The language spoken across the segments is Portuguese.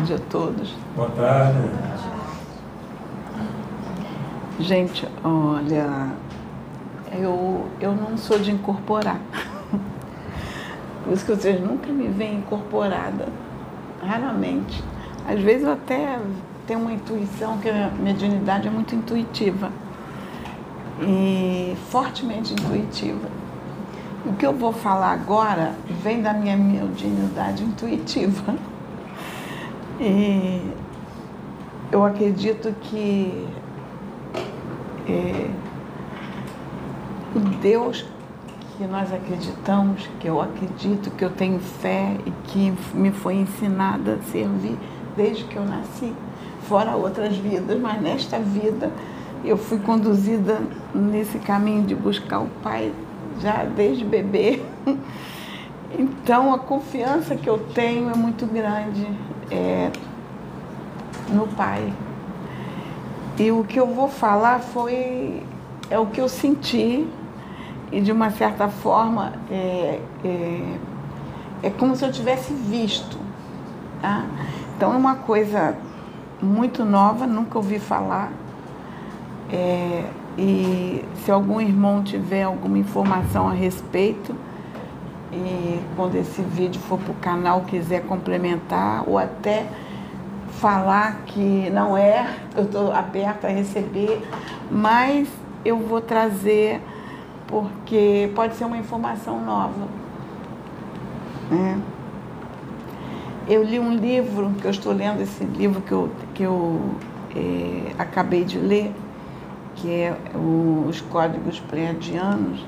Boa tarde a todos. Boa tarde. Gente, olha, eu, eu não sou de incorporar. Por isso que vocês nunca me veem incorporada. Raramente. Às vezes eu até tenho uma intuição, que a mediunidade é muito intuitiva. E fortemente intuitiva. O que eu vou falar agora vem da minha mediunidade intuitiva. E eu acredito que é, o Deus que nós acreditamos, que eu acredito, que eu tenho fé e que me foi ensinada a servir desde que eu nasci, fora outras vidas, mas nesta vida eu fui conduzida nesse caminho de buscar o Pai já desde bebê. Então a confiança que eu tenho é muito grande é, no Pai. E o que eu vou falar foi é o que eu senti e de uma certa forma é, é, é como se eu tivesse visto. Tá? Então é uma coisa muito nova, nunca ouvi falar. É, e se algum irmão tiver alguma informação a respeito, e quando esse vídeo for para o canal quiser complementar ou até falar que não é, eu estou aberta a receber, mas eu vou trazer porque pode ser uma informação nova. Né? Eu li um livro, que eu estou lendo esse livro que eu, que eu é, acabei de ler, que é Os Códigos Pleiadianos,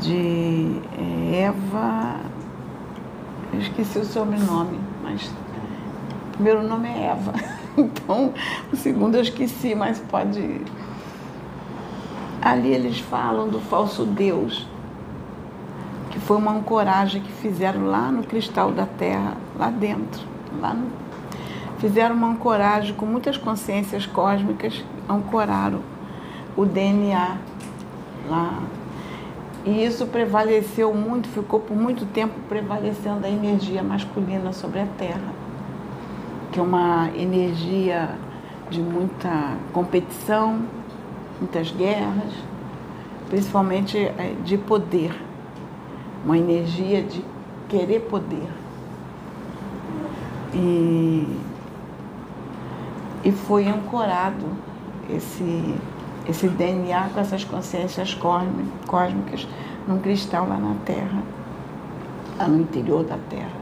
de é, Eva. Eu esqueci o sobrenome, mas o primeiro nome é Eva. Então, o segundo eu esqueci, mas pode Ali eles falam do falso Deus, que foi uma ancoragem que fizeram lá no cristal da terra, lá dentro. Lá no... Fizeram uma ancoragem com muitas consciências cósmicas, ancoraram o DNA lá. E isso prevaleceu muito, ficou por muito tempo prevalecendo a energia masculina sobre a Terra, que é uma energia de muita competição, muitas guerras, principalmente é, de poder, uma energia de querer poder. E, e foi ancorado esse, esse DNA com essas consciências cósmicas num cristal lá na Terra, lá no interior da Terra.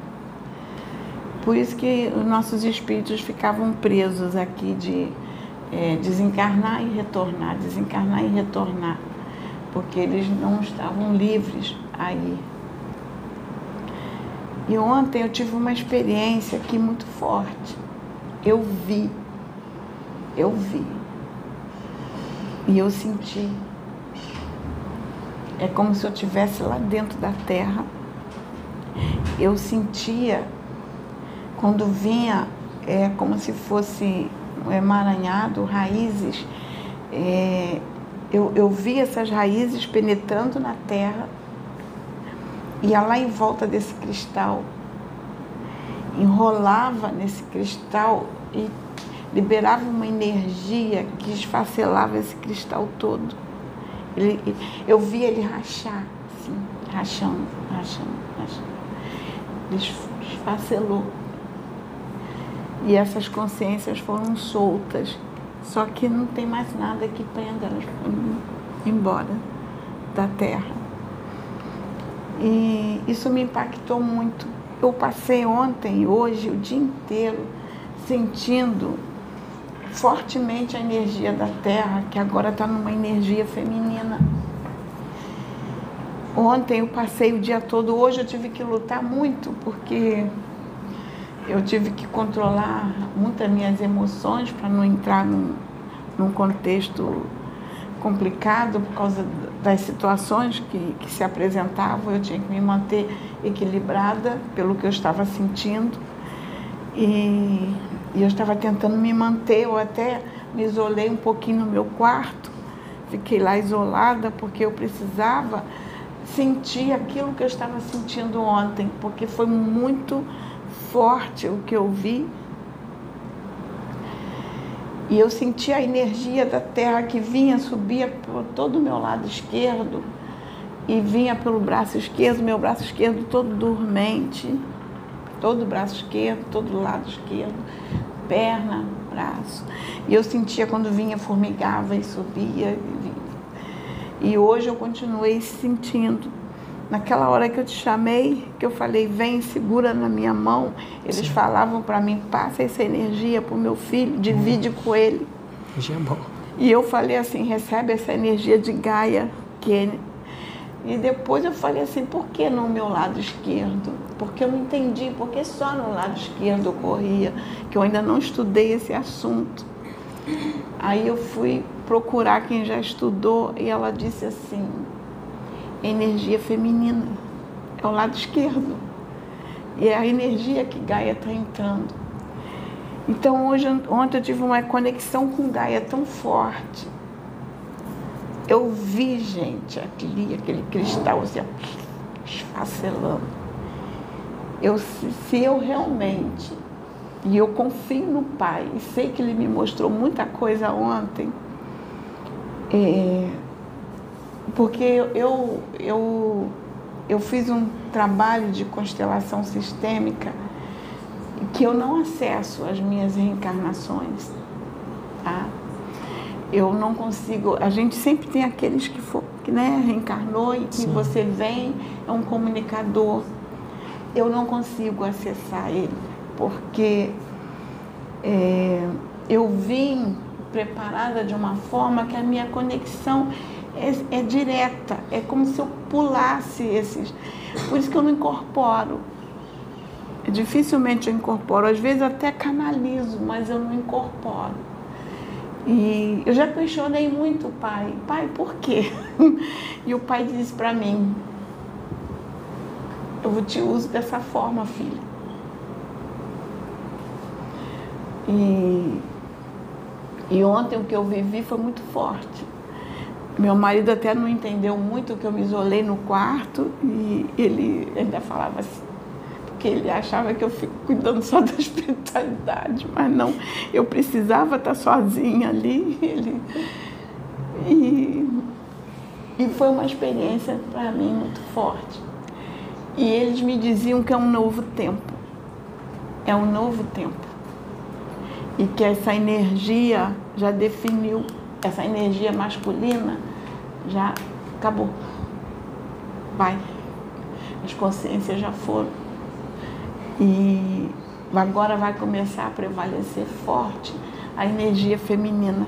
Por isso que os nossos espíritos ficavam presos aqui de é, desencarnar e retornar, desencarnar e retornar, porque eles não estavam livres aí. E ontem eu tive uma experiência aqui muito forte. Eu vi, eu vi, e eu senti. É como se eu estivesse lá dentro da terra. Eu sentia quando vinha, é como se fosse emaranhado, raízes. É, eu, eu vi essas raízes penetrando na terra, ia lá em volta desse cristal, enrolava nesse cristal e liberava uma energia que esfacelava esse cristal todo. Ele, eu vi ele rachar, assim, rachando, rachando, rachando. Ele esfacelou. E essas consciências foram soltas. Só que não tem mais nada que prenda, elas foram embora da Terra. E isso me impactou muito. Eu passei ontem hoje o dia inteiro sentindo fortemente a energia da Terra, que agora está numa energia feminina. Ontem eu passei o dia todo, hoje eu tive que lutar muito, porque eu tive que controlar muitas minhas emoções para não entrar num, num contexto complicado por causa das situações que, que se apresentavam. Eu tinha que me manter equilibrada pelo que eu estava sentindo. E, e eu estava tentando me manter, eu até me isolei um pouquinho no meu quarto, fiquei lá isolada porque eu precisava sentir aquilo que eu estava sentindo ontem, porque foi muito forte o que eu vi. E eu senti a energia da terra que vinha, subia por todo o meu lado esquerdo e vinha pelo braço esquerdo, meu braço esquerdo todo dormente, todo o braço esquerdo, todo o lado esquerdo, perna, braço. E eu sentia quando vinha, formigava e subia. E, vinha. e hoje eu continuei sentindo naquela hora que eu te chamei, que eu falei, vem, segura na minha mão, eles Sim. falavam para mim, passa essa energia para o meu filho, divide hum. com ele. Energia boa. E eu falei assim, recebe essa energia de Gaia, que ele... E depois eu falei assim, por que no meu lado esquerdo? Porque eu não entendi, porque só no lado esquerdo ocorria, que eu ainda não estudei esse assunto. Aí eu fui procurar quem já estudou e ela disse assim, energia feminina, é o lado esquerdo. E é a energia que Gaia está entrando. Então hoje, ontem eu tive uma conexão com Gaia tão forte. Eu vi, gente, aquele, aquele cristal assim, esfacelando. Eu, se eu realmente, e eu confio no Pai, e sei que Ele me mostrou muita coisa ontem, é, porque eu, eu, eu fiz um trabalho de constelação sistêmica que eu não acesso as minhas reencarnações. Tá? Eu não consigo. A gente sempre tem aqueles que, for, que né, reencarnou e que Sim. você vem, é um comunicador. Eu não consigo acessar ele, porque é, eu vim preparada de uma forma que a minha conexão é, é direta, é como se eu pulasse esses. Por isso que eu não incorporo. Dificilmente eu incorporo, às vezes até canalizo, mas eu não incorporo. E eu já questionei muito o pai, pai, por quê? E o pai disse para mim, eu te uso dessa forma, filha. E, e ontem o que eu vivi foi muito forte. Meu marido até não entendeu muito que eu me isolei no quarto e ele ainda falava assim, porque ele achava que eu fico cuidando só da espiritualidade, mas não, eu precisava estar sozinha ali. Ele, e, e foi uma experiência para mim muito forte. E eles me diziam que é um novo tempo. É um novo tempo. E que essa energia já definiu essa energia masculina já acabou. Vai. As consciências já foram. E agora vai começar a prevalecer forte a energia feminina.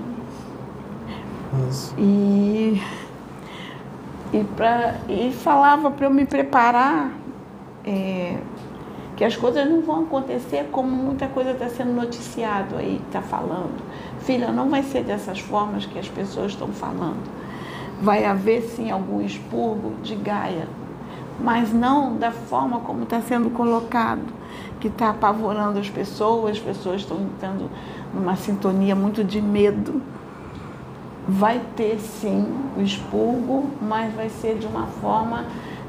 Isso. E, e, pra, e falava para eu me preparar é, que as coisas não vão acontecer como muita coisa está sendo noticiado aí, está falando. Filha, não vai ser dessas formas que as pessoas estão falando. Vai haver sim algum expurgo de Gaia, mas não da forma como está sendo colocado, que está apavorando as pessoas, as pessoas estão entrando numa sintonia muito de medo. Vai ter sim o expurgo, mas vai ser de uma forma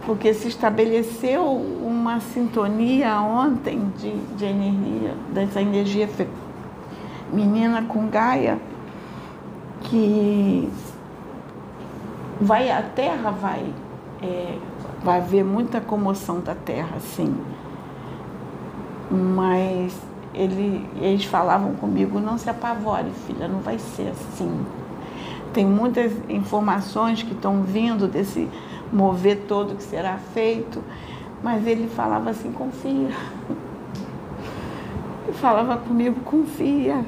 porque se estabeleceu uma sintonia ontem de, de energia, dessa energia feminina com Gaia, que vai, a Terra vai, é, vai haver muita comoção da Terra, sim. Mas ele, eles falavam comigo, não se apavore, filha, não vai ser assim. Tem muitas informações que estão vindo desse mover todo que será feito, mas ele falava assim, confia. Ele falava comigo, confia.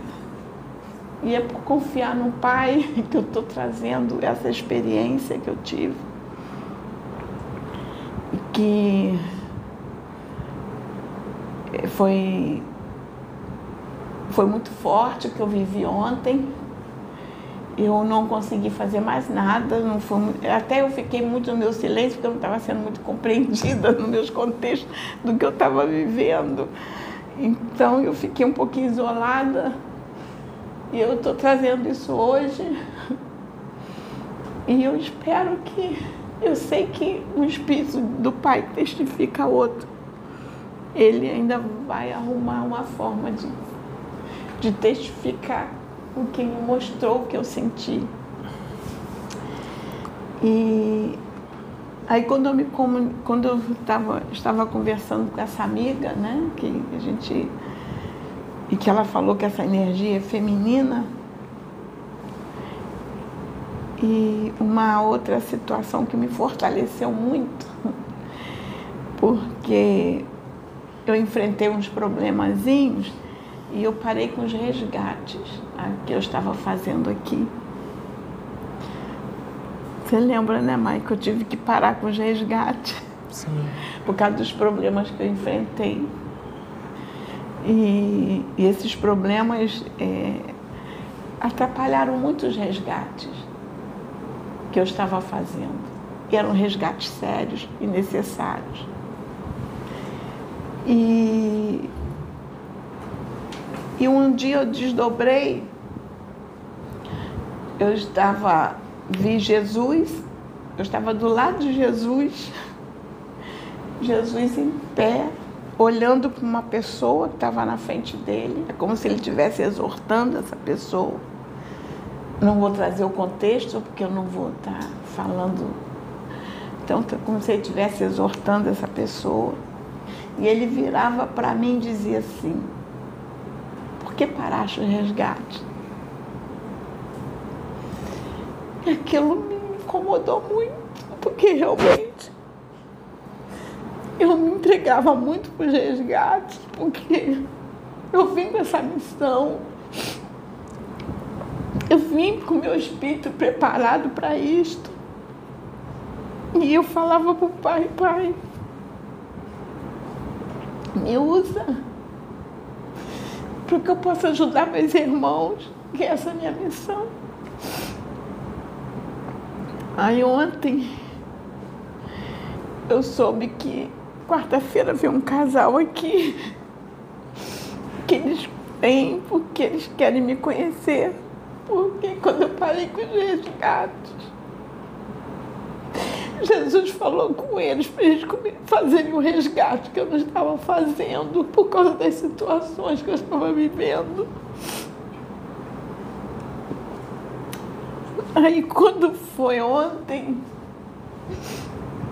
E é por confiar no Pai que eu estou trazendo essa experiência que eu tive. Que foi, foi muito forte o que eu vivi ontem eu não consegui fazer mais nada, não foi, até eu fiquei muito no meu silêncio, porque eu não estava sendo muito compreendida nos meus contextos do que eu estava vivendo. Então eu fiquei um pouquinho isolada e eu estou trazendo isso hoje. E eu espero que, eu sei que o Espírito do Pai testifica outro. ele ainda vai arrumar uma forma de, de testificar o que me mostrou o que eu senti. E aí quando eu me quando eu tava, estava conversando com essa amiga, né, que a gente e que ela falou que essa energia é feminina, e uma outra situação que me fortaleceu muito, porque eu enfrentei uns problemazinhos e eu parei com os resgates que eu estava fazendo aqui. Você lembra, né, que eu tive que parar com os resgates? Sim. Por causa dos problemas que eu enfrentei. E, e esses problemas é, atrapalharam muito os resgates que eu estava fazendo. Eram resgates sérios e necessários. E, e um dia eu desdobrei, eu estava, vi Jesus, eu estava do lado de Jesus, Jesus em pé, olhando para uma pessoa que estava na frente dele, é como se ele estivesse exortando essa pessoa. Não vou trazer o contexto, porque eu não vou estar falando. Então, como se ele estivesse exortando essa pessoa. E ele virava para mim e dizia assim: Por que paraste o resgate? E aquilo me incomodou muito, porque realmente eu me entregava muito para os resgates, porque eu vim com essa missão. Eu vim com meu espírito preparado para isto. E eu falava para o pai, pai, me usa para que eu possa ajudar meus irmãos, que essa é a minha missão. Aí ontem eu soube que quarta-feira veio um casal aqui que eles vêm porque eles querem me conhecer. Porque quando eu parei com os resgates, Jesus falou com eles para eles fazerem o resgate que eu não estava fazendo por causa das situações que eu estava vivendo. Aí quando foi ontem,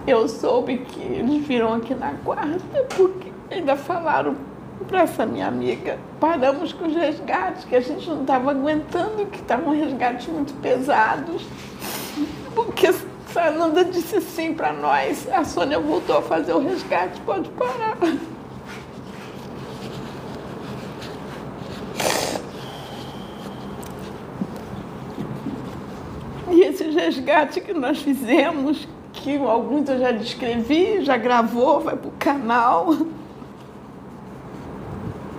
eu soube que eles viram aqui na quarta, porque ainda falaram para essa minha amiga, paramos com os resgates, que a gente não estava aguentando, que estavam resgates muito pesados. Porque Fernanda disse sim para nós. A Sônia voltou a fazer o resgate, pode parar. E esse resgate que nós fizemos, que alguns eu já descrevi, já gravou, vai para o canal.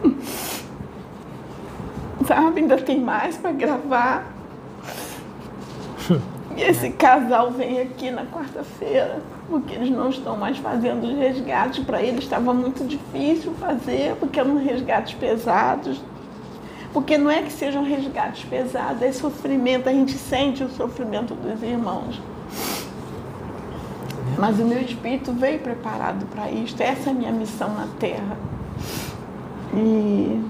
Sabe, ainda tem mais para gravar. E esse casal vem aqui na quarta-feira, porque eles não estão mais fazendo os resgates. Para eles estava muito difícil fazer, porque eram resgates pesados. Porque não é que sejam resgates pesados, é sofrimento, a gente sente o sofrimento dos irmãos. Mas o meu espírito veio preparado para isto, essa é a minha missão na Terra. E,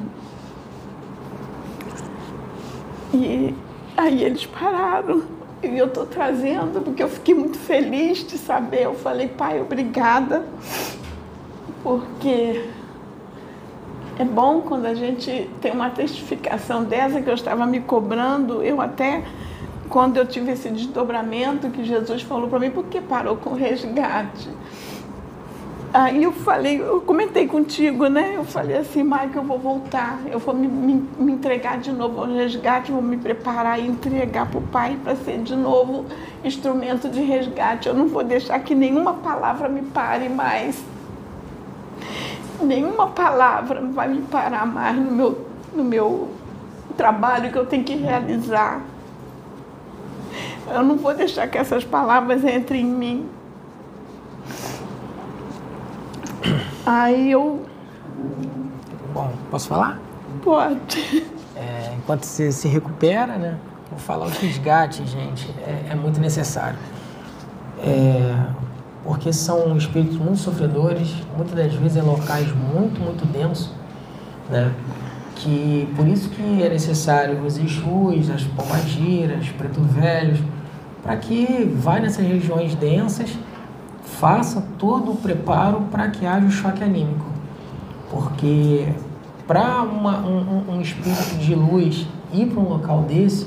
e aí eles pararam. E eu estou trazendo porque eu fiquei muito feliz de saber. Eu falei, pai, obrigada, porque é bom quando a gente tem uma testificação dessa que eu estava me cobrando. Eu até, quando eu tive esse desdobramento que Jesus falou para mim, por que parou com resgate? Aí eu falei, eu comentei contigo, né? Eu falei assim, Mike, eu vou voltar, eu vou me, me, me entregar de novo ao resgate, vou me preparar e entregar para o pai para ser de novo instrumento de resgate. Eu não vou deixar que nenhuma palavra me pare mais. Nenhuma palavra vai me parar mais no meu, no meu trabalho que eu tenho que realizar. Eu não vou deixar que essas palavras entrem em mim. Aí eu. Bom, posso falar? Pode. É, enquanto você se recupera, né? Vou falar o resgate, gente. É, é muito necessário. É, porque são espíritos muito sofredores, muitas das vezes em locais muito, muito densos, né? Que por isso que é necessário os Exus, as pombagiras, preto velhos, para que vá nessas regiões densas, faça todo o preparo para que haja o choque anímico. Porque para um, um espírito de luz ir para um local desse,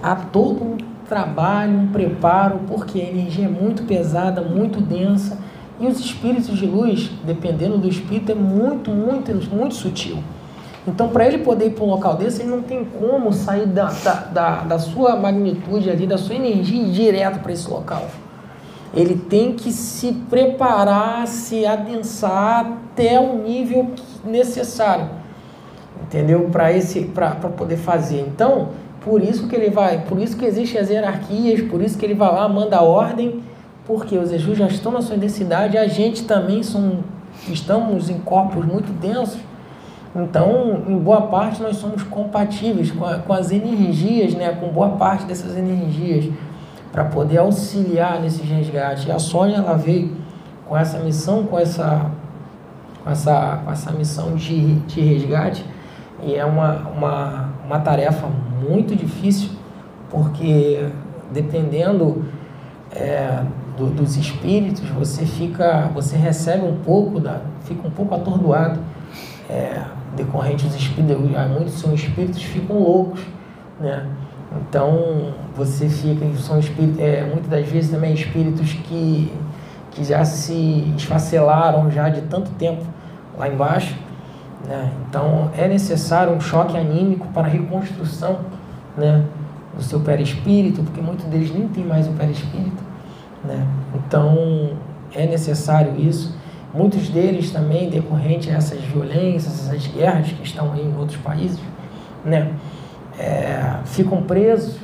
há todo um trabalho, um preparo, porque a energia é muito pesada, muito densa. E os espíritos de luz, dependendo do espírito, é muito, muito, muito sutil. Então, para ele poder ir para um local desse, ele não tem como sair da, da, da, da sua magnitude ali, da sua energia e ir direto para esse local. Ele tem que se preparar, se adensar até o nível necessário, entendeu? Para esse, para poder fazer. Então, por isso que ele vai, por isso que existem as hierarquias, por isso que ele vai lá, manda ordem, porque os Exus já estão na sua densidade, a gente também são, estamos em corpos muito densos, então, em boa parte, nós somos compatíveis com, a, com as energias, né, com boa parte dessas energias, para poder auxiliar nesses resgates. E a Sônia, ela veio com essa missão, com essa, com essa, com essa missão de, de resgate, e é uma, uma, uma tarefa muito difícil, porque dependendo é, do, dos espíritos, você fica, você recebe um pouco, da, fica um pouco atordoado, é, decorrente dos espíritos, muitos são espíritos ficam loucos, né? Então você fica, são espíritos, é, muitas das vezes também espíritos que, que já se esfacelaram já de tanto tempo lá embaixo né? Então é necessário um choque anímico para a reconstrução né, do seu perispírito, porque muitos deles nem têm mais o perispírito. Né? Então é necessário isso. Muitos deles também, decorrente a essas violências, essas guerras que estão aí em outros países, né, é, ficam presos,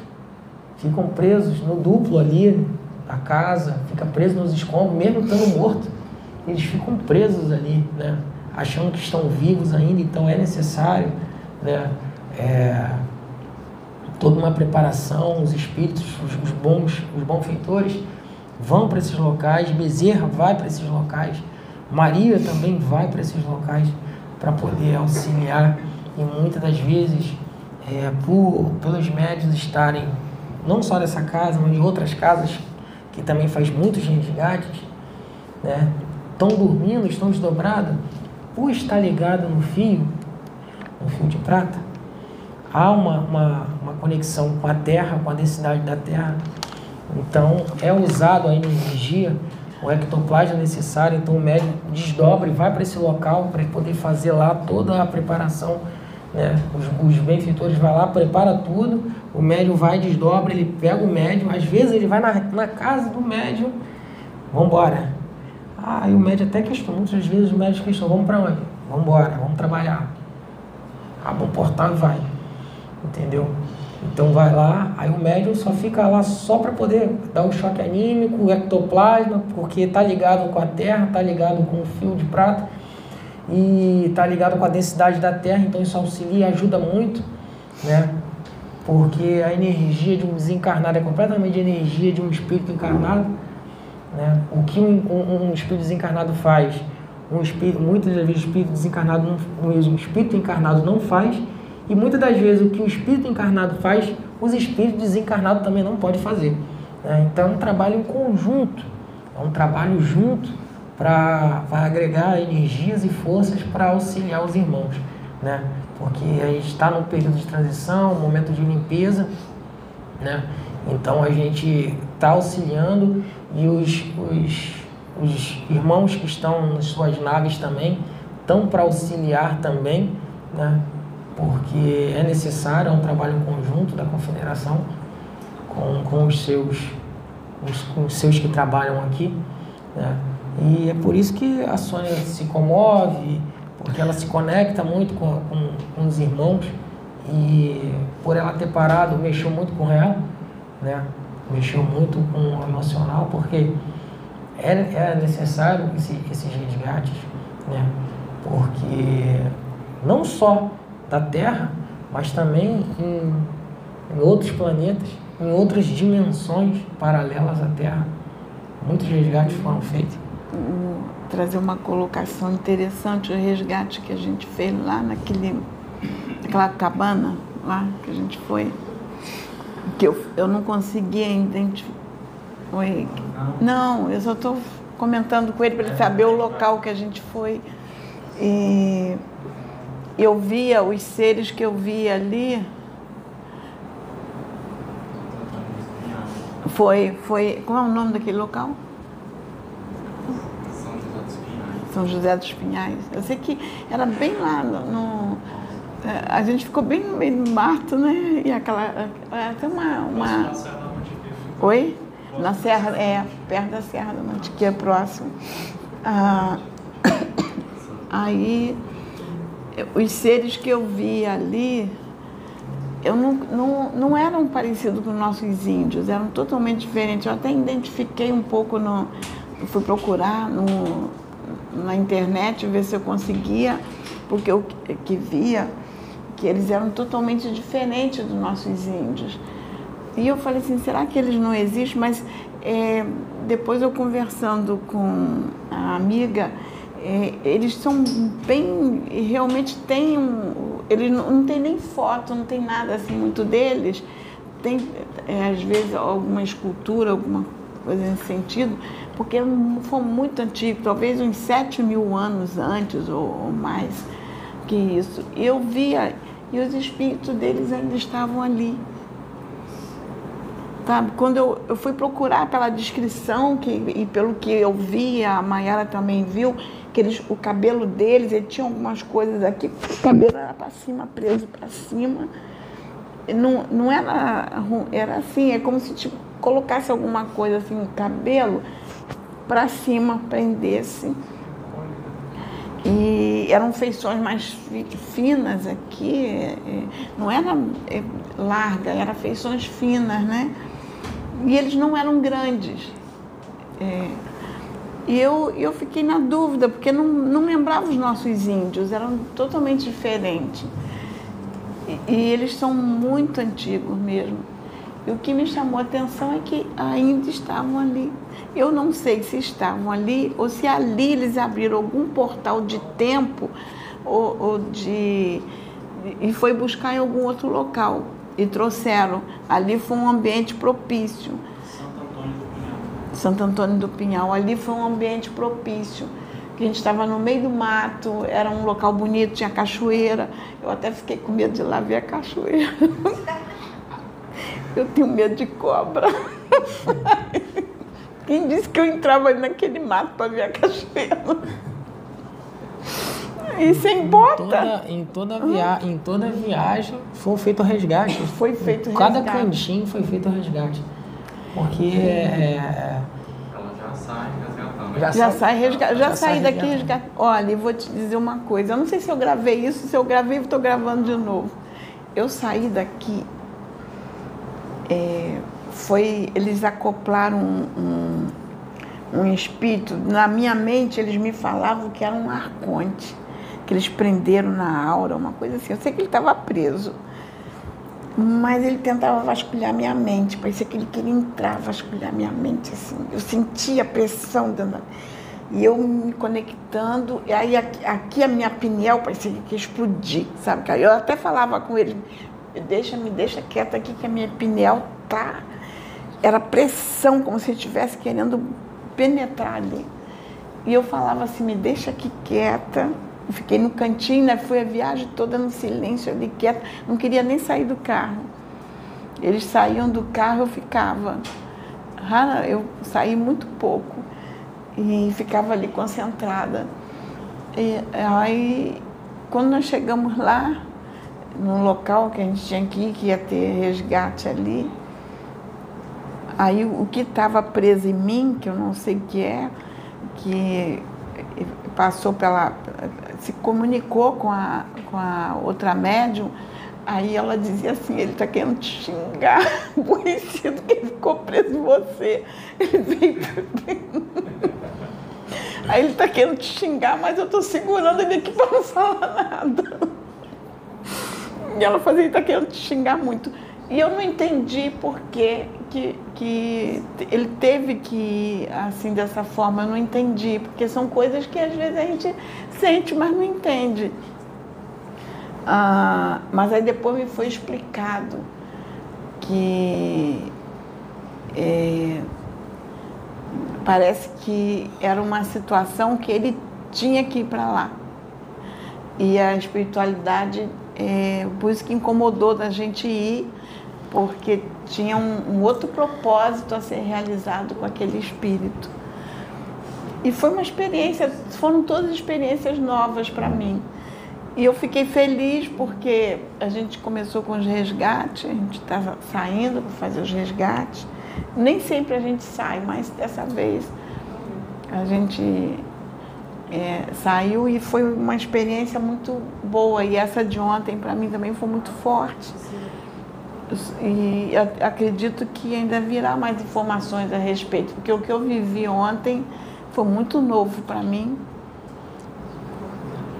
ficam presos no duplo ali da casa, fica preso nos escombros, mesmo estando morto, eles ficam presos ali, né? achando que estão vivos ainda, então é necessário né, é, toda uma preparação, os espíritos, os, os bons, os benfeitores vão para esses locais, Bezerra vai para esses locais, Maria também vai para esses locais para poder auxiliar e muitas das vezes é, por, pelos médios estarem não só dessa casa, mas de outras casas que também faz muitos resgates, né? Estão dormindo, estão desdobrados, por estar ligado no fio, no fio de prata, há uma, uma, uma conexão com a Terra, com a densidade da Terra. Então, é usado a energia, o ectoplasma necessário, então o médico desdobra e vai para esse local para poder fazer lá toda a preparação. Né? Os, os benfeitores vão lá, prepara tudo, o médium vai, desdobra, ele pega o médium, às vezes ele vai na, na casa do médium, vamos embora ah, e o médico até questiona, muitas vezes o médico questiona, vamos para onde? Vamos embora, vamos trabalhar. Abre um portal e vai. Entendeu? Então vai lá, aí o médium só fica lá só para poder dar o choque anímico, o ectoplasma, porque tá ligado com a terra, tá ligado com o fio de prata e tá ligado com a densidade da terra, então isso auxilia, ajuda muito, né? Porque a energia de um desencarnado é completamente a energia de um espírito encarnado. Né? O que um, um, um, espírito desencarnado faz, um espírito, muitas das vezes o espírito desencarnado não, um espírito encarnado não faz, e muitas das vezes o que o espírito encarnado faz, os espíritos desencarnados também não podem fazer. Né? Então é um trabalho em conjunto, é um trabalho junto para agregar energias e forças para auxiliar os irmãos. Né? Porque a gente está num período de transição, um momento de limpeza, né? Então a gente está auxiliando e os, os, os irmãos que estão nas suas naves também estão para auxiliar também, né? porque é necessário, é um trabalho conjunto da confederação com, com, os, seus, os, com os seus que trabalham aqui. Né? E é por isso que a Sônia se comove, porque ela se conecta muito com, com, com os irmãos e por ela ter parado, mexeu muito com ela, né? mexeu muito com o emocional, porque era, era necessário esse, esses resgates, né? porque não só da Terra, mas também em, em outros planetas, em outras dimensões paralelas à Terra. Muitos resgates foram feitos. Trazer uma colocação interessante, o resgate que a gente fez lá naquele, naquela cabana lá que a gente foi, que eu, eu não conseguia identificar. Não, eu só estou comentando com ele para ele saber o local que a gente foi. E eu via os seres que eu via ali. Foi, foi. Qual é o nome daquele local? São José dos Pinhais. Eu sei que era bem lá no, no a gente ficou bem no meio do mato, né? E aquela. Até uma. uma... Oi? Na Serra, é, perto da Serra da Mantiqueira, próximo. Ah, aí, os seres que eu vi ali, eu não, não, não eram parecidos com os nossos índios, eram totalmente diferentes. Eu até identifiquei um pouco, no, fui procurar no, na internet, ver se eu conseguia, porque eu que via que eles eram totalmente diferentes dos nossos índios. E eu falei assim, será que eles não existem? Mas é, depois eu conversando com a amiga, é, eles são bem, realmente tem um, eles não, não tem nem foto, não tem nada assim muito deles. Tem é, às vezes alguma escultura, alguma coisa nesse sentido, porque foi muito antigo, talvez uns 7 mil anos antes ou, mais que isso. Eu via e os espíritos deles ainda estavam ali. Sabe? Quando eu, eu fui procurar pela descrição que, e pelo que eu vi, a Mayara também viu, que eles, o cabelo deles, ele tinha algumas coisas aqui, o cabelo era para cima, preso para cima. Não, não era, era assim, é como se tipo, colocasse alguma coisa assim, o cabelo para cima, prendesse. E eram feições mais finas aqui, é, não era é, larga, eram feições finas, né? E eles não eram grandes. É, e eu, eu fiquei na dúvida, porque não, não lembrava os nossos índios, eram totalmente diferentes. E, e eles são muito antigos mesmo. E o que me chamou a atenção é que ainda estavam ali. Eu não sei se estavam ali ou se ali eles abriram algum portal de tempo ou, ou de e foi buscar em algum outro local e trouxeram. Ali foi um ambiente propício. Santo Antônio do Pinhal. Santo Antônio do Pinhal. Ali foi um ambiente propício. Que a gente estava no meio do mato, era um local bonito, tinha cachoeira. Eu até fiquei com medo de ir lá ver a cachoeira. Eu tenho medo de cobra. Quem disse que eu entrava ali naquele mato para ver a cachoeira? E sem bota. Toda, em, toda via, em toda viagem foi feito o resgate. Foi feito o Cada resgate. cantinho foi feito o resgate. Porque é, Ela já sai resgatando. Já Já sai- sai resga- já, já saí sai daqui resgatando. Olha, vou te dizer uma coisa. Eu não sei se eu gravei isso, se eu gravei, estou gravando de novo. Eu saí daqui. É, foi, eles acoplaram um, um, um espírito. Na minha mente, eles me falavam que era um arconte, que eles prenderam na aura, uma coisa assim. Eu sei que ele estava preso. Mas ele tentava vasculhar minha mente, parecia que ele queria entrar, vasculhar minha mente, assim. Eu sentia a pressão dentro da... E eu me conectando, e aí aqui, aqui a minha pineal parecia que explodir, sabe? Eu até falava com ele, deixa, me deixa quieta aqui que a minha pineal tá... Era pressão, como se estivesse querendo penetrar ali. E eu falava assim, me deixa aqui quieta. Fiquei no cantinho, né? Fui a viagem toda no silêncio ali, quieta. Não queria nem sair do carro. Eles saíam do carro, eu ficava. Eu saí muito pouco. E ficava ali concentrada. E aí, quando nós chegamos lá, no local que a gente tinha que ir, que ia ter resgate ali, aí o que estava preso em mim, que eu não sei o que é, que passou pela. se comunicou com a, com a outra médium, aí ela dizia assim, ele está querendo te xingar, aborrecido que ele ficou preso em você. Ele veio. Aí ele está querendo te xingar, mas eu estou segurando ele aqui para não falar nada. E ela fazia, ele está querendo te xingar muito. E eu não entendi por que, que, que ele teve que assim dessa forma, eu não entendi, porque são coisas que às vezes a gente sente, mas não entende. Ah, mas aí depois me foi explicado que é, parece que era uma situação que ele tinha que ir para lá. E a espiritualidade, é, por isso que incomodou da gente ir, porque tinha um, um outro propósito a ser realizado com aquele espírito. E foi uma experiência, foram todas experiências novas para mim. E eu fiquei feliz porque a gente começou com os resgates, a gente estava saindo para fazer os resgates. Nem sempre a gente sai, mas dessa vez a gente é, saiu e foi uma experiência muito boa. E essa de ontem para mim também foi muito forte. E acredito que ainda virá mais informações a respeito, porque o que eu vivi ontem foi muito novo para mim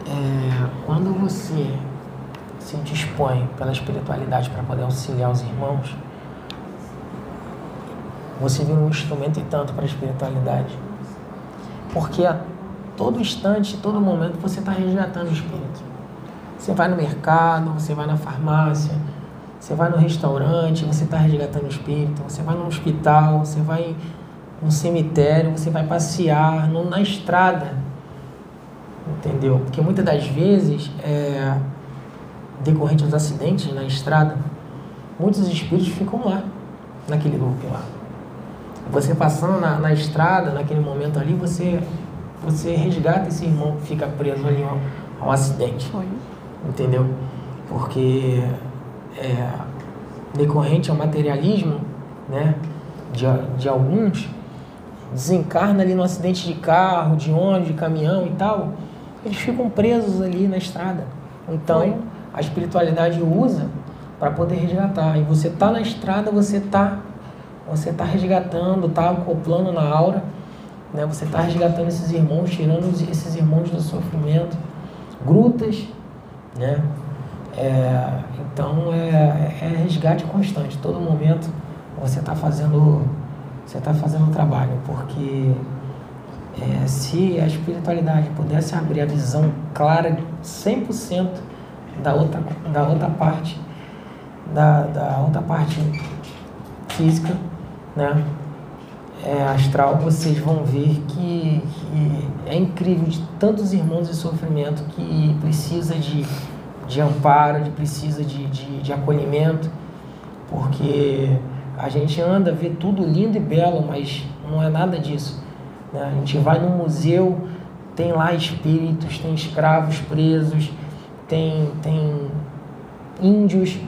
é, quando você se dispõe pela espiritualidade para poder auxiliar os irmãos, você vira um instrumento e tanto para a espiritualidade. Porque a todo instante, todo momento, você está resgatando o espírito. Você vai no mercado, você vai na farmácia, você vai no restaurante, você está resgatando o espírito. Você vai no hospital, você vai no cemitério, você vai passear, no, na estrada entendeu? Porque muitas das vezes, é, decorrente dos acidentes na estrada, muitos espíritos ficam lá, naquele loop lá. Você passando na, na estrada, naquele momento ali, você, você resgata esse irmão que fica preso ali a, um acidente. Foi. Entendeu? Porque é, decorrente ao materialismo, né, de, de alguns, desencarna ali no acidente de carro, de ônibus, de caminhão e tal, eles ficam presos ali na estrada. Então, Oi. a espiritualidade usa para poder resgatar. E você tá na estrada, você tá você tá resgatando, tá acoplando na aura, né? Você tá resgatando esses irmãos, tirando esses irmãos do sofrimento, grutas, né? É, então é, é resgate constante. Todo momento você está fazendo você está fazendo trabalho, porque é, se a espiritualidade pudesse abrir a visão clara 100% da outra, da outra parte, da, da outra parte física, né? É, astral, vocês vão ver que, que, é incrível de tantos irmãos em sofrimento que precisa de, de amparo, de precisa de, de, de acolhimento, porque a gente anda, vê tudo lindo e belo, mas não é nada disso. Né? A gente vai no museu, tem lá espíritos, tem escravos presos, tem, tem índios.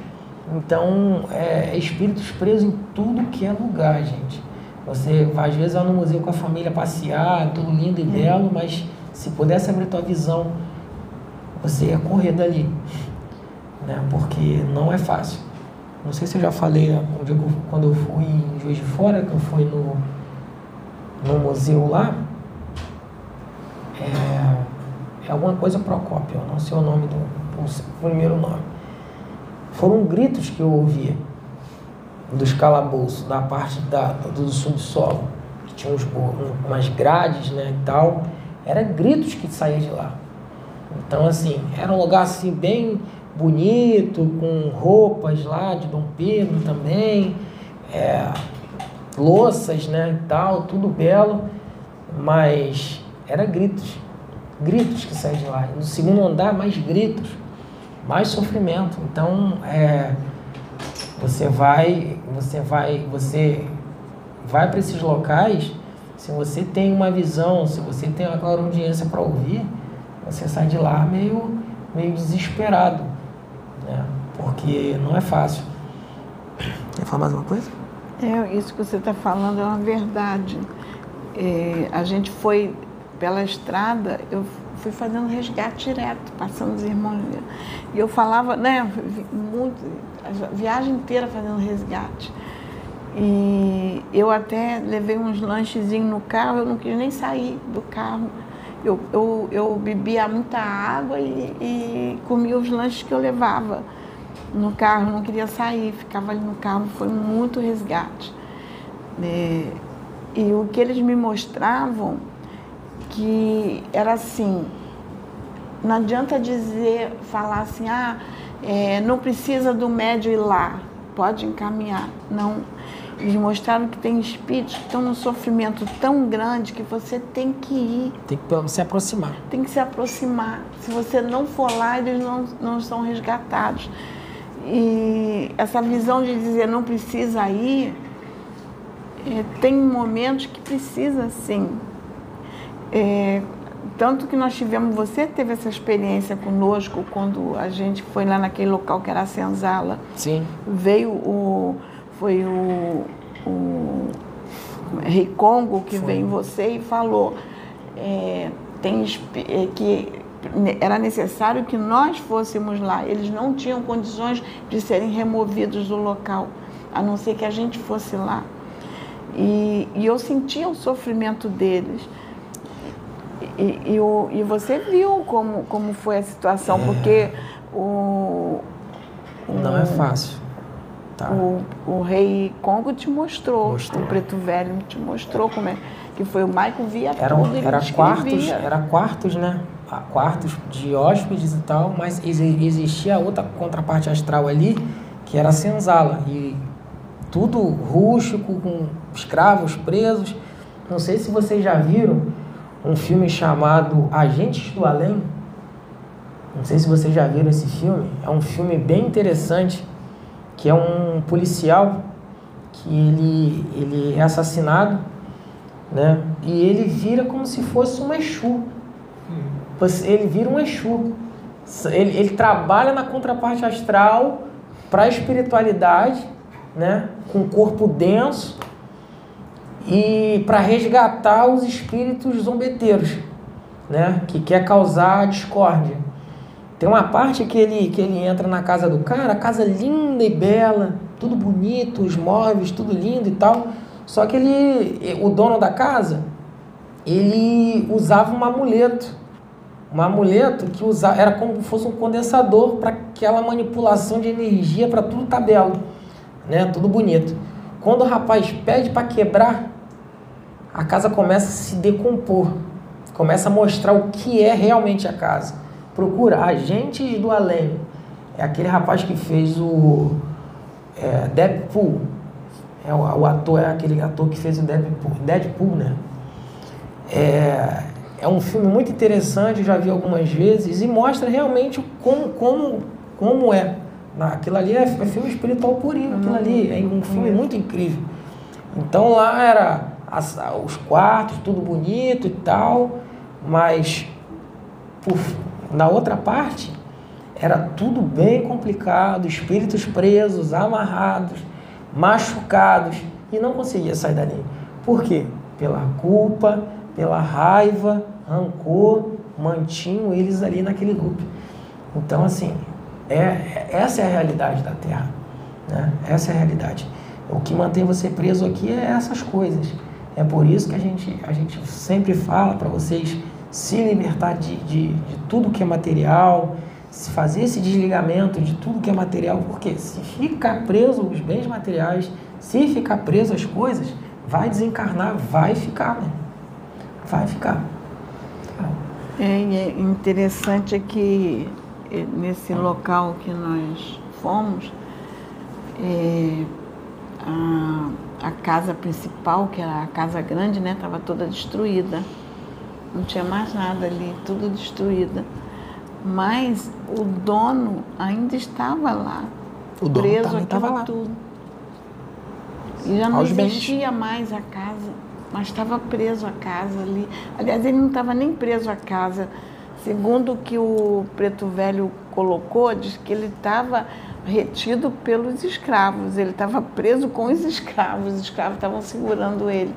Então, é, espíritos presos em tudo que é lugar, gente. Você às vezes vai no museu com a família passear, tudo lindo e belo, mas se pudesse abrir tua visão, você ia correr dali. Né? Porque não é fácil. Não sei se eu já falei dia quando eu fui em Juiz de Fora, que eu fui no, no museu lá, é, é alguma coisa Procópio, não sei o nome do o primeiro nome. Foram gritos que eu ouvia dos calabouços, da parte da, do subsolo, que tinha uns, umas grades né, e tal. Era gritos que saíam de lá. Então, assim, era um lugar assim bem bonito, com roupas lá de Dom Pedro também. É, louças, né, e tal, tudo belo, mas era gritos, gritos que saíam de lá. No segundo andar, mais gritos, mais sofrimento. Então, é, você vai, você vai, você vai para esses locais. Se você tem uma visão, se você tem uma clara audiência para ouvir, você sai de lá meio, meio desesperado, né? Porque não é fácil. Quer falar mais uma coisa? É, isso que você está falando é uma verdade. É, a gente foi pela estrada, eu fui fazendo resgate direto, passando os irmãos. E eu falava, né, muito, a viagem inteira fazendo resgate. E eu até levei uns lanchezinhos no carro, eu não quis nem sair do carro. Eu, eu, eu bebia muita água e, e comia os lanches que eu levava no carro, não queria sair, ficava ali no carro, foi muito resgate. É, e o que eles me mostravam que era assim, não adianta dizer, falar assim, ah, é, não precisa do médio ir lá, pode encaminhar. Não. Eles mostraram que tem espíritos que estão num sofrimento tão grande que você tem que ir. Tem que se aproximar. Tem que se aproximar. Se você não for lá, eles não, não são resgatados. E essa visão de dizer não precisa ir, é, tem momentos que precisa sim. É, tanto que nós tivemos, você teve essa experiência conosco quando a gente foi lá naquele local que era a Senzala. Sim. Veio o. Foi o. o Rei Congo que foi. veio em você e falou é, tem, é, que era necessário que nós fôssemos lá. Eles não tinham condições de serem removidos do local, a não ser que a gente fosse lá. E, e eu sentia o sofrimento deles. E, e, o, e você viu como, como foi a situação, é. porque o, o, Não é fácil. Tá. O, o rei Congo te mostrou, mostrou, o preto velho te mostrou como é que foi o Michael via era, tudo, era quartos, era quartos, né? Ah, quartos de hóspedes e tal, mas existia outra contraparte astral ali que era a senzala e tudo rústico com escravos presos. Não sei se vocês já viram um filme chamado Agentes do Além. Não sei se vocês já viram esse filme. É um filme bem interessante, que é um policial que ele, ele é assassinado, né? E ele vira como se fosse um Exu. Ele vira um Exu. Ele, ele trabalha na contraparte astral para a espiritualidade, né? Com corpo denso e para resgatar os espíritos zombeteiros, né? Que quer causar discórdia. Tem uma parte que ele, que ele entra na casa do cara, casa linda e bela, tudo bonito, os móveis, tudo lindo e tal. Só que ele, o dono da casa, ele usava um amuleto. Um amuleto que usava, era como se fosse um condensador para aquela manipulação de energia para tudo tabelo, né? Tudo bonito. Quando o rapaz pede para quebrar, a casa começa a se decompor, começa a mostrar o que é realmente a casa. Procura Agentes do Além. É aquele rapaz que fez o é, Deadpool. É, o, o, ator é aquele ator que fez o Deadpool, Deadpool né? É, é um filme muito interessante, já vi algumas vezes, e mostra realmente como, como, como é. Aquilo ali é, é filme espiritual purinho, aquilo ali é um filme muito incrível. Então lá era as, os quartos, tudo bonito e tal, mas na outra parte era tudo bem complicado, espíritos presos, amarrados, machucados e não conseguia sair dali. Por quê? Pela culpa, pela raiva, rancor, mantinham eles ali naquele grupo. Então, assim, é, essa é a realidade da Terra. Né? Essa é a realidade. O que mantém você preso aqui é essas coisas. É por isso que a gente, a gente sempre fala para vocês se libertar de, de, de, tudo que é material, se fazer esse desligamento de tudo que é material, porque se ficar preso os bens materiais, se ficar preso as coisas, vai desencarnar, vai ficar, né? Vai ficar. É, é interessante é que é, nesse local que nós fomos, é, a a casa principal, que era a casa grande, né, estava toda destruída. Não tinha mais nada ali, tudo destruída. Mas o dono ainda estava lá, o preso estava tudo. E já não Aos existia bens. mais a casa, mas estava preso a casa ali. Aliás, ele não estava nem preso a casa. Segundo o que o preto velho colocou, diz que ele estava retido pelos escravos. Ele estava preso com os escravos. Os escravos estavam segurando ele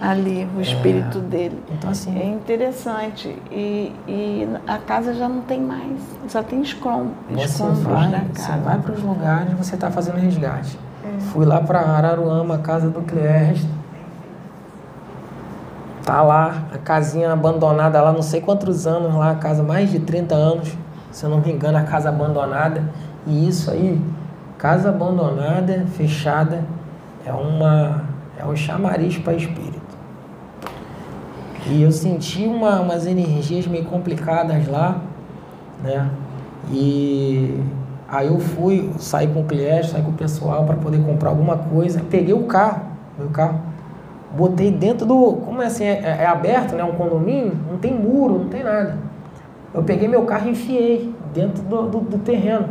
ali, o espírito é, dele. Então, assim, é interessante. E, e, a casa já não tem mais, só tem escombros, você vai, da casa. Você vai para os lugares, você está fazendo resgate. É. Fui lá para Araruama, a casa do Cleércio. Tá lá, a casinha abandonada lá, não sei quantos anos lá, a casa mais de 30 anos, se eu não me engano, a casa abandonada. E isso aí, casa abandonada, fechada, é uma, É um chamariz para espírito. E eu senti uma, umas energias meio complicadas lá, né? E aí eu fui, saí com o cliente, saí com o pessoal para poder comprar alguma coisa. Peguei o carro, meu carro, botei dentro do. Como é assim? É, é aberto, né? Um condomínio, não tem muro, não tem nada. Eu peguei meu carro e enfiei dentro do, do, do terreno,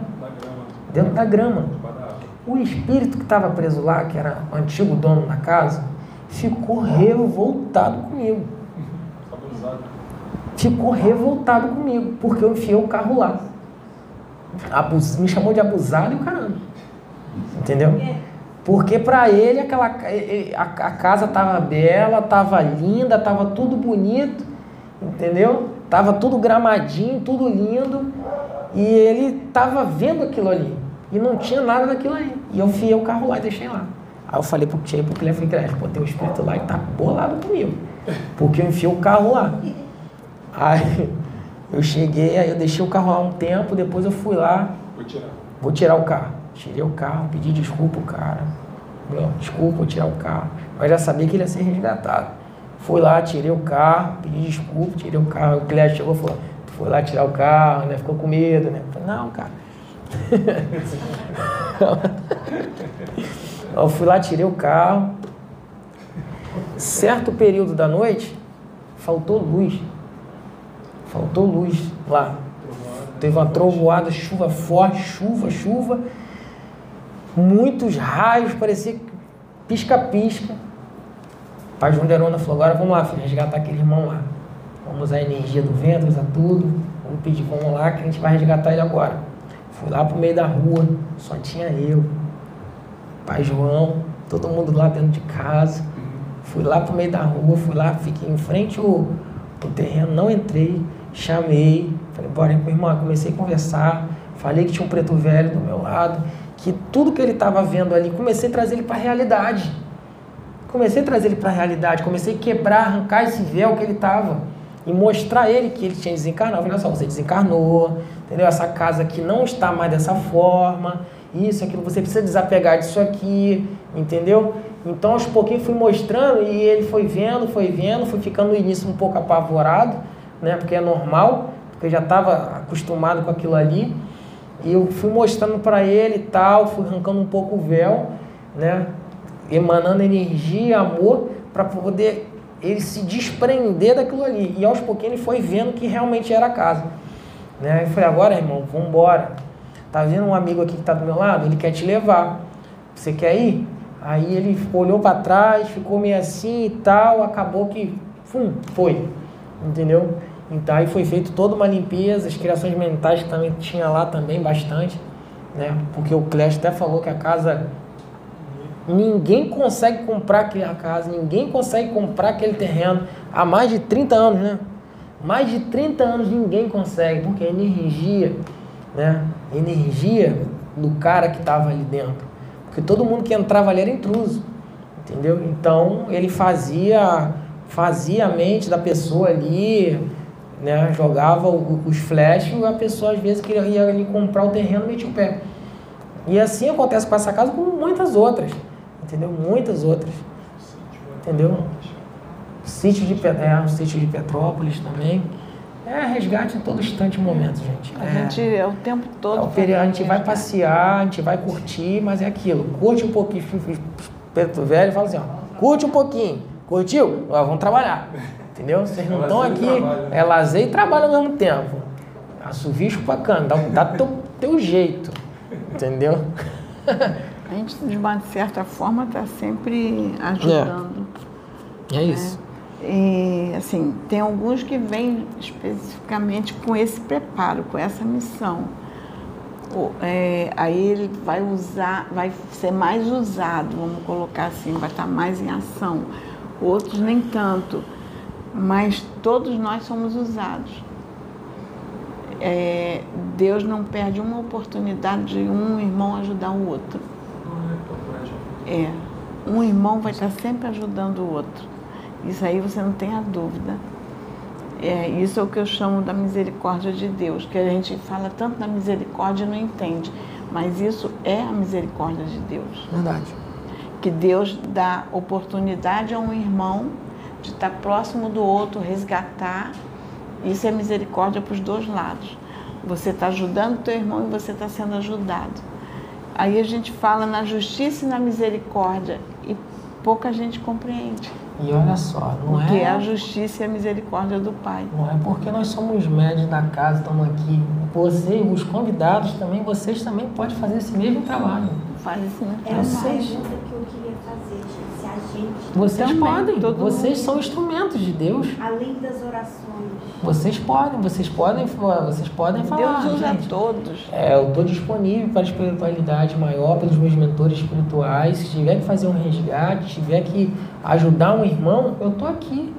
dentro da grama. O espírito que estava preso lá, que era o antigo dono da casa, ficou revoltado comigo. Ficou revoltado comigo, porque eu enfiei o carro lá. Abus... Me chamou de abusado e o caramba. Entendeu? Porque para ele aquela a, casa estava bela, estava linda, estava tudo bonito, entendeu? Tava tudo gramadinho, tudo lindo, e ele estava vendo aquilo ali e não tinha nada daquilo aí. E eu enfiei o carro lá e deixei lá. Aí eu falei pro cheguei pro cliente, falei, pô, tem um espírito lá e tá bolado comigo. Porque eu enfiei o carro lá. Aí eu cheguei, aí eu deixei o carro lá um tempo, depois eu fui lá. Vou tirar. Vou tirar o carro. Tirei o carro, pedi desculpa o cara. Meu, desculpa, vou tirar o carro. Mas já sabia que ele ia ser resgatado. Fui lá, tirei o carro, pedi desculpa, tirei o carro. O cliente chegou e falou, foi lá tirar o carro, né? Ficou com medo, né? Falei, não, cara. eu fui lá, tirei o carro. Certo período da noite, faltou luz. Faltou luz lá. Teve uma trovoada, chuva forte, chuva, chuva. Muitos raios, parecia pisca-pisca. Pai João de Arona falou, agora vamos lá, filho, resgatar aquele irmão lá. Vamos usar a energia do vento, usar tudo. Vamos pedir, vamos lá, que a gente vai resgatar ele agora. Fui lá pro meio da rua, só tinha eu, pai João, todo mundo lá dentro de casa. Fui lá pro meio da rua, fui lá, fiquei em frente ao, ao terreno, não entrei chamei, falei, bora, meu irmão, comecei a conversar, falei que tinha um preto velho do meu lado, que tudo que ele estava vendo ali, comecei a trazer ele para a realidade. Comecei a trazer ele para a realidade, comecei a quebrar, arrancar esse véu que ele estava e mostrar a ele que ele tinha desencarnado. Olha só, você desencarnou, entendeu? Essa casa aqui não está mais dessa forma, isso, aquilo, você precisa desapegar disso aqui, entendeu? Então, aos pouquinhos fui mostrando e ele foi vendo, foi vendo, foi ficando no início um pouco apavorado, né? Porque é normal, porque já estava acostumado com aquilo ali. E eu fui mostrando para ele e tal, fui arrancando um pouco o véu, né? Emanando energia, amor, para poder ele se desprender daquilo ali. E aos pouquinhos ele foi vendo que realmente era a casa. Né? Eu falei, agora, irmão, vamos embora. Tá vendo um amigo aqui que está do meu lado? Ele quer te levar. Você quer ir? Aí ele olhou para trás, ficou meio assim e tal, acabou que, fum, foi. Entendeu? Então aí foi feito toda uma limpeza, as criações mentais também tinha lá também bastante, né? Porque o Clécio até falou que a casa ninguém consegue comprar aquela casa, ninguém consegue comprar aquele terreno há mais de 30 anos, né? Mais de 30 anos ninguém consegue, porque a energia, né? Energia do cara que estava ali dentro. Porque todo mundo que entrava ali era intruso, entendeu? Então ele fazia fazia a mente da pessoa ali, né? Jogava os flashes e a pessoa às vezes queria ir ali comprar o terreno e metia o pé. E assim acontece com essa casa como muitas outras, entendeu? Muitas outras, entendeu? Sítio de, é, sítio de Petrópolis também. É resgate em todo instante e momento, gente. A é, gente é o tempo todo. É o a gente vai passear, a gente vai curtir, mas é aquilo. Curte um pouquinho, Preto Velho, fala assim, ó, curte um pouquinho. Curtiu? Ó, vamos trabalhar. Entendeu? Vocês não estão aqui, né? é lazer e trabalho ao mesmo tempo. Assovio bacana, dá, dá teu, teu jeito. Entendeu? Gente, de uma certa forma, está sempre ajudando. É, é isso. É. E, assim, tem alguns que vêm especificamente com esse preparo, com essa missão. É, aí ele vai usar, vai ser mais usado, vamos colocar assim, vai estar mais em ação. Outros nem tanto mas todos nós somos usados. É, Deus não perde uma oportunidade de um irmão ajudar o outro. É, um irmão vai estar sempre ajudando o outro. Isso aí você não tem a dúvida. É, isso é o que eu chamo da misericórdia de Deus, que a gente fala tanto da misericórdia e não entende. Mas isso é a misericórdia de Deus. Verdade. que Deus dá oportunidade a um irmão de estar próximo do outro, resgatar. Isso é misericórdia para os dois lados. Você está ajudando o teu irmão e você está sendo ajudado. Aí a gente fala na justiça e na misericórdia e pouca gente compreende. E olha só, não o que é, é a justiça e a misericórdia do Pai. não é porque nós somos médios da casa, estamos aqui. Você, os convidados também, vocês também podem fazer esse mesmo trabalho. Faz isso, né? Era uma Vocês- pergunta que eu queria fazer, gente. Se a gente, Vocês Também, podem, todo vocês mundo. são instrumentos de Deus. além das orações, Vocês podem, vocês podem, vocês podem falar. Deus usa gente. todos. É, eu estou disponível para a espiritualidade maior, pelos meus mentores espirituais. Se tiver que fazer um resgate, se tiver que ajudar um irmão, eu estou aqui.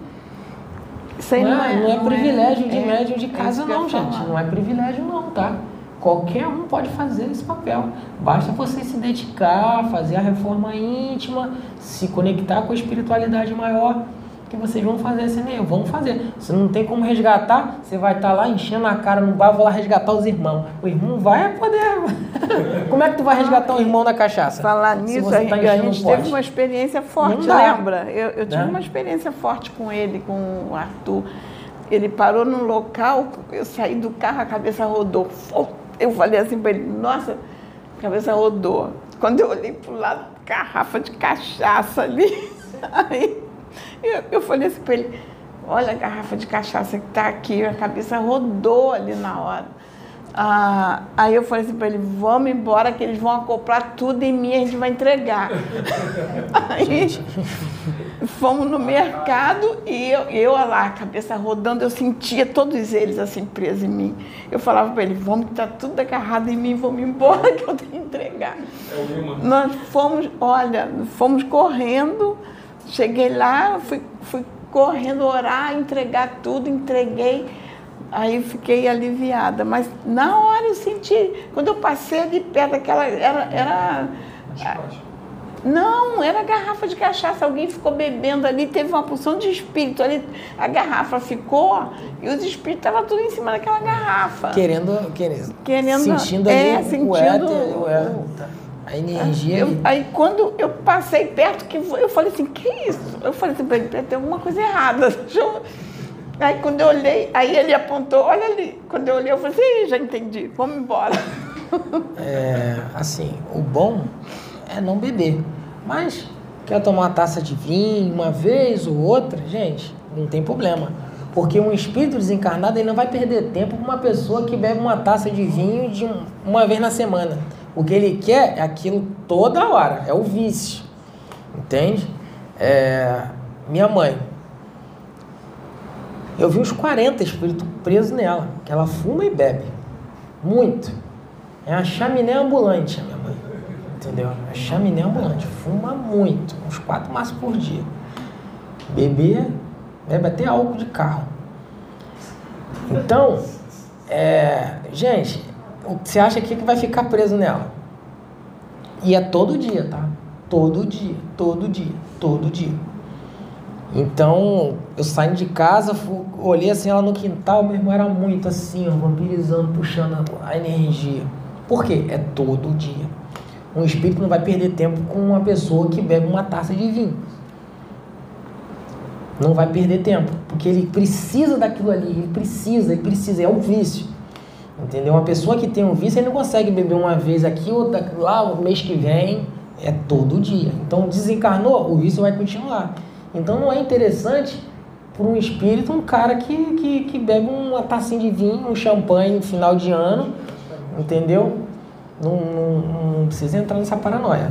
Isso aí Não é, não é privilégio de é- médium de é casa, não, gente. falar. Não é privilégio, não, tá? Qualquer um pode fazer esse papel. Basta você se dedicar, fazer a reforma íntima, se conectar com a espiritualidade maior, que vocês vão fazer esse meio. Vão fazer. Se não tem como resgatar, você vai estar lá enchendo a cara no bar, vou lá resgatar os irmãos. O irmão vai poder. como é que tu vai resgatar um irmão da cachaça? Falar nisso, tá gente- a gente teve uma experiência forte, lembra? Eu, eu tive Né? uma experiência forte com ele, com o Arthur. Ele parou num local, eu saí do carro, a cabeça rodou. Eu falei assim para ele, nossa, a cabeça rodou. Quando eu olhei para o lado, garrafa de cachaça ali. Aí eu, eu falei assim para ele, olha a garrafa de cachaça que está aqui, a cabeça rodou ali na hora. Ah, aí eu falei assim para ele, vamos embora que eles vão acoplar tudo em mim e a gente vai entregar. aí fomos no mercado e eu, eu lá, a cabeça rodando, eu sentia todos eles assim presos em mim. Eu falava para ele, vamos que tá tudo agarrado em mim, vamos embora que eu tenho que entregar. É. Nós fomos, olha, fomos correndo, cheguei lá, fui, fui correndo orar, entregar tudo, entreguei. Aí fiquei aliviada, mas na hora eu senti, quando eu passei ali perto daquela, era, era não, era garrafa de cachaça, alguém ficou bebendo ali, teve uma porção de espírito ali, a garrafa ficou e os espíritos estavam tudo em cima daquela garrafa. Querendo, querendo, Querendo- sentindo é, ali o sentindo éter, o, é, o- a energia. Eu- aí quando eu passei perto, que eu falei assim, que isso? Eu falei assim, ele, tem alguma coisa errada. Aí quando eu olhei, aí ele apontou, olha ali. Quando eu olhei, eu falei assim, "Ih, já entendi, vamos embora. É, assim, o bom é não beber. Mas quer tomar uma taça de vinho uma vez ou outra, gente, não tem problema. Porque um espírito desencarnado ele não vai perder tempo com uma pessoa que bebe uma taça de vinho de um- uma vez na semana. O que ele quer é aquilo toda hora, é o vício. Entende? É, minha mãe, eu vi uns 40 espíritos presos nela, que ela fuma e bebe. Muito. É a chaminé ambulante, a minha mãe. Entendeu? É a chaminé ambulante. Fuma muito, uns quatro maços por dia. Beber, bebe até álcool de carro. Então, é, gente, você acha que vai ficar preso nela? E é todo dia, tá? Todo dia, todo dia, todo dia. Então, eu saindo de casa, fu- olhei assim ela no quintal, meu irmão era muito assim, ó, vampirizando, puxando a- energia. Por quê? É todo dia. Um espírito não vai perder tempo com uma pessoa que bebe uma taça de vinho. Não vai perder tempo, porque ele precisa daquilo ali, ele precisa, ele precisa, é o vício. Entendeu? Uma pessoa que tem um vício, ele não consegue beber uma vez aqui, outra lá, o mês que vem, é todo dia. Então, desencarnou, o vício vai continuar. Então, não é interessante para um espírito um cara que, que, que bebe uma tacinha de vinho, um champanhe no final de ano, entendeu? Não, não, não precisa entrar nessa paranoia.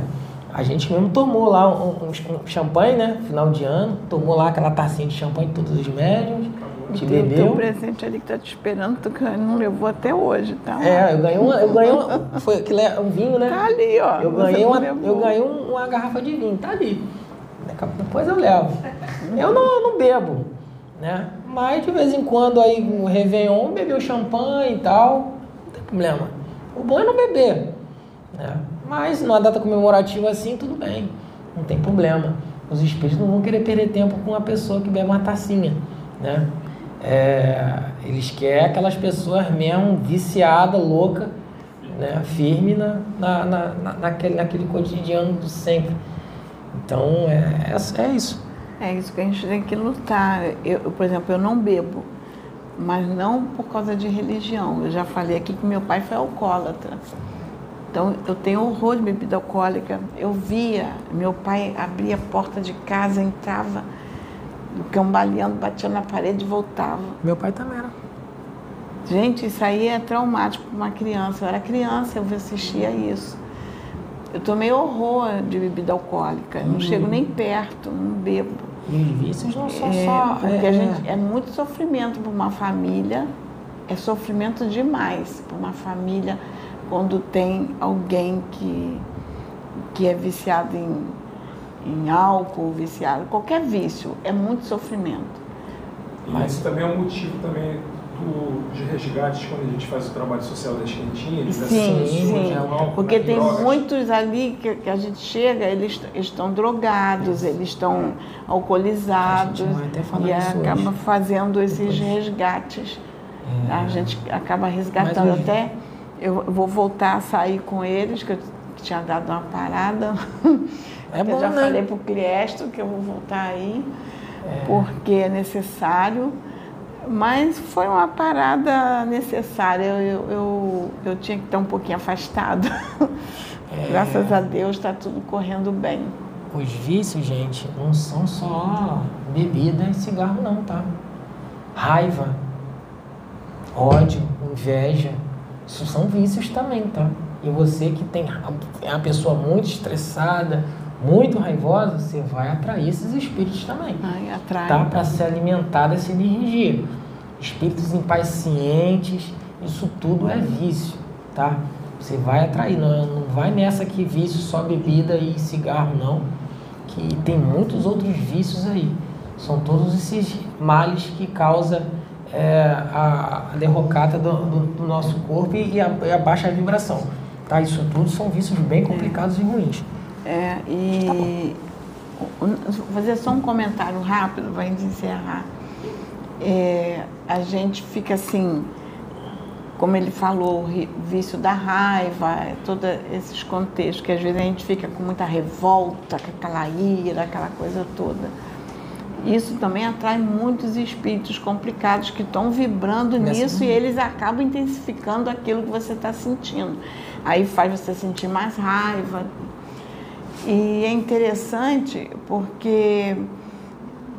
A gente mesmo tomou lá um, um- um champanhe, né? Final de ano, tomou lá aquela tacinha de champanhe, todos os médios, te Tem o teu bebeu. presente ali que tá te esperando, tu não levou até hoje, tá? É, eu ganhei uma, eu ganhei uma, foi aquilo é um vinho, né? Tá ali, ó. Eu ganhei, uma, levou. eu ganhei um- uma garrafa de vinho, tá ali. Depois eu levo. Eu não, eu não bebo, né? Mas de vez em quando aí no Réveillon, beber champanhe e tal, não tem problema. O bom é não beber, né? Mas numa data comemorativa assim, tudo bem, não tem problema. Os espíritos não vão querer perder tempo com uma pessoa que bebe uma tacinha, né? É, eles querem aquelas pessoas mesmo viciada, louca, né? firme na, na, na, na- naquele, naquele cotidiano do sempre. Então é, é, é isso. É isso que a gente tem que lutar. Eu, por exemplo, eu não bebo, mas não por causa de religião. Eu já falei aqui que meu pai foi alcoólatra. Então eu tenho horror de bebida alcoólica. Eu via, meu pai abria a porta de casa, entrava cambaleando, batia na parede e voltava. Meu pai também era. Gente, isso aí é traumático para uma criança. Eu era criança, eu assistia isso. Eu tomei horror de bebida alcoólica. Não Uhum. chego nem perto, não bebo. E os vícios não são É, só. porque é, a gente, é muito sofrimento para uma família. É sofrimento demais para uma família quando tem alguém que, que é viciado em, em álcool, viciado, qualquer vício, é muito sofrimento. Mas isso também é um motivo também do, de resgates quando a gente faz o trabalho social das quentinhas. Sim, sim. álcool, Porque né, tem drogas. muitos ali que, que a gente chega, eles estão drogados, eles estão alcoolizados A gente vai até falar e acaba hoje. fazendo esses Depois. resgates. É. A gente acaba resgatando Mas até. Eu vou voltar a sair com eles, que eu tinha dado uma parada. É eu bom, já né? falei pro Cristo que eu vou voltar aí, É. porque é necessário. Mas foi uma parada necessária. Eu, eu, eu, eu tinha que estar um pouquinho afastada. É. Graças a Deus está tudo correndo bem. Os vícios, gente, não são só bebida e cigarro, não, tá? Raiva, ódio, inveja, isso são vícios também, tá? E você que tem é uma pessoa muito estressada, muito raivosa, você vai atrair esses espíritos também, Ai, atrai. tá? Para se alimentar dessa energia. Espíritos impacientes, isso tudo é vício, tá? Você vai atrair, não, não vai nessa que vício só bebida e cigarro, não. Que tem muitos outros vícios aí. São todos esses males que causam é, a, a derrocata do, do- do nosso corpo e a, e a baixa vibração. Tá? Isso tudo são vícios bem complicados e ruins. É, e vou fazer só um comentário rápido para a gente encerrar. É, a gente fica assim, como ele falou, o vício da raiva, todos esses contextos, que às vezes a gente fica com muita revolta, com aquela ira, aquela coisa toda. Isso também atrai muitos espíritos complicados que estão vibrando Nessa- nisso e eles acabam intensificando aquilo que você está sentindo. Aí faz você sentir mais raiva, e é interessante porque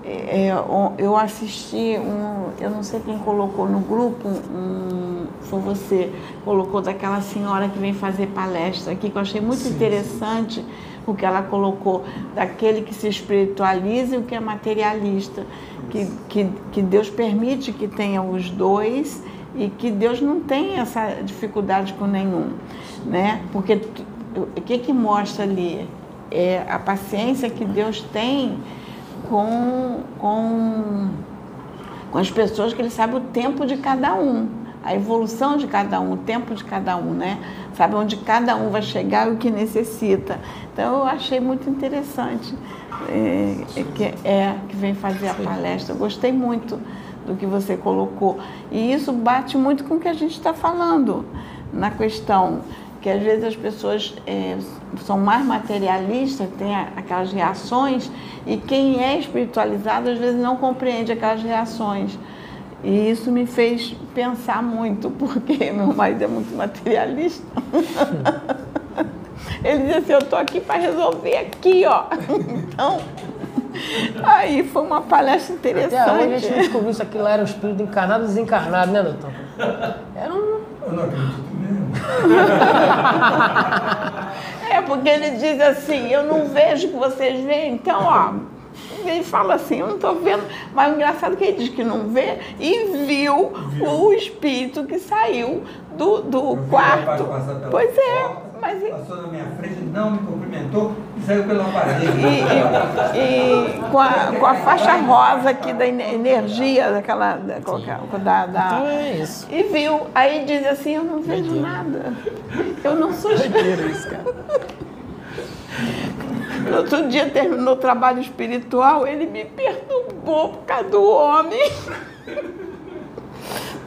é, o- eu assisti um, eu não sei quem colocou no grupo, um, foi você, colocou daquela senhora que vem fazer palestra aqui, que eu achei muito interessante o que ela colocou, daquele que se espiritualiza e o que é materialista, que, que, que Deus permite que tenha os dois e que Deus não tem essa dificuldade com nenhum, né? Porque o que que mostra ali é a paciência que Deus tem com, com, com as pessoas que Ele sabe o tempo de cada um, a evolução de cada um, o tempo de cada um, né? Sabe onde cada um vai chegar e o que necessita. Então eu achei muito interessante é, é que, é, que vem fazer a palestra. Eu gostei muito do que você colocou. E isso bate muito com o que a gente está falando na questão que às vezes as pessoas é, são mais materialistas, têm aquelas reações, e quem é espiritualizado às vezes não compreende aquelas reações. E isso me fez pensar muito, porque meu marido é muito materialista. Ele diz assim, eu estou aqui para resolver aqui, ó. Então, aí foi uma palestra Até hoje a interessante. gente descobriu isso aqui lá era o espírito encarnado e desencarnado, né, doutor? Era um. Eu não acredito. É, porque ele diz assim, eu não vejo o que vocês veem, então, ó, ele fala assim, eu não estou vendo, mas o engraçado é que ele diz que não vê e viu, o espírito que saiu do, do quarto. Pois é, porta, mas Passou na minha frente, não me cumprimentou saiu pela parede. e- e com, a, com a faixa rosa aqui da ener- energia, daquela, da, da, da- da- Então é isso. e viu, aí diz assim, eu não vejo nada, eu não sou espírito. isso, cara. No outro dia terminou o trabalho espiritual, ele me perturbou por causa do homem.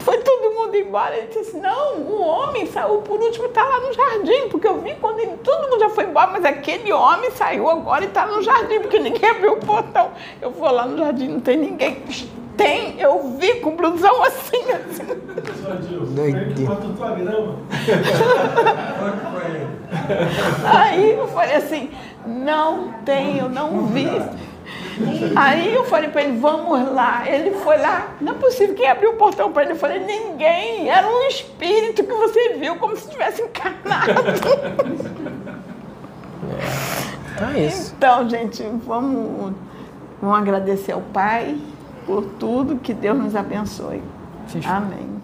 Foi todo mundo embora. Ele disse, não, o homem saiu por último, está lá no jardim, porque eu vi quando ele, todo mundo já foi embora, mas aquele homem saiu agora e está no jardim, porque ninguém abriu o portão. Eu vou lá no jardim, não tem ninguém. Tem, eu vi com blusão assim, assim. Aí eu falei assim, não tem, eu não vi. Aí eu falei para ele, vamos lá. Ele foi lá, não é possível, quem abriu o portão para ele? Eu falei, ninguém, era um espírito que você viu como se tivesse encarnado. Então é isso. Então, gente, vamos, vamos agradecer ao Pai por tudo, que Deus nos abençoe. Amém.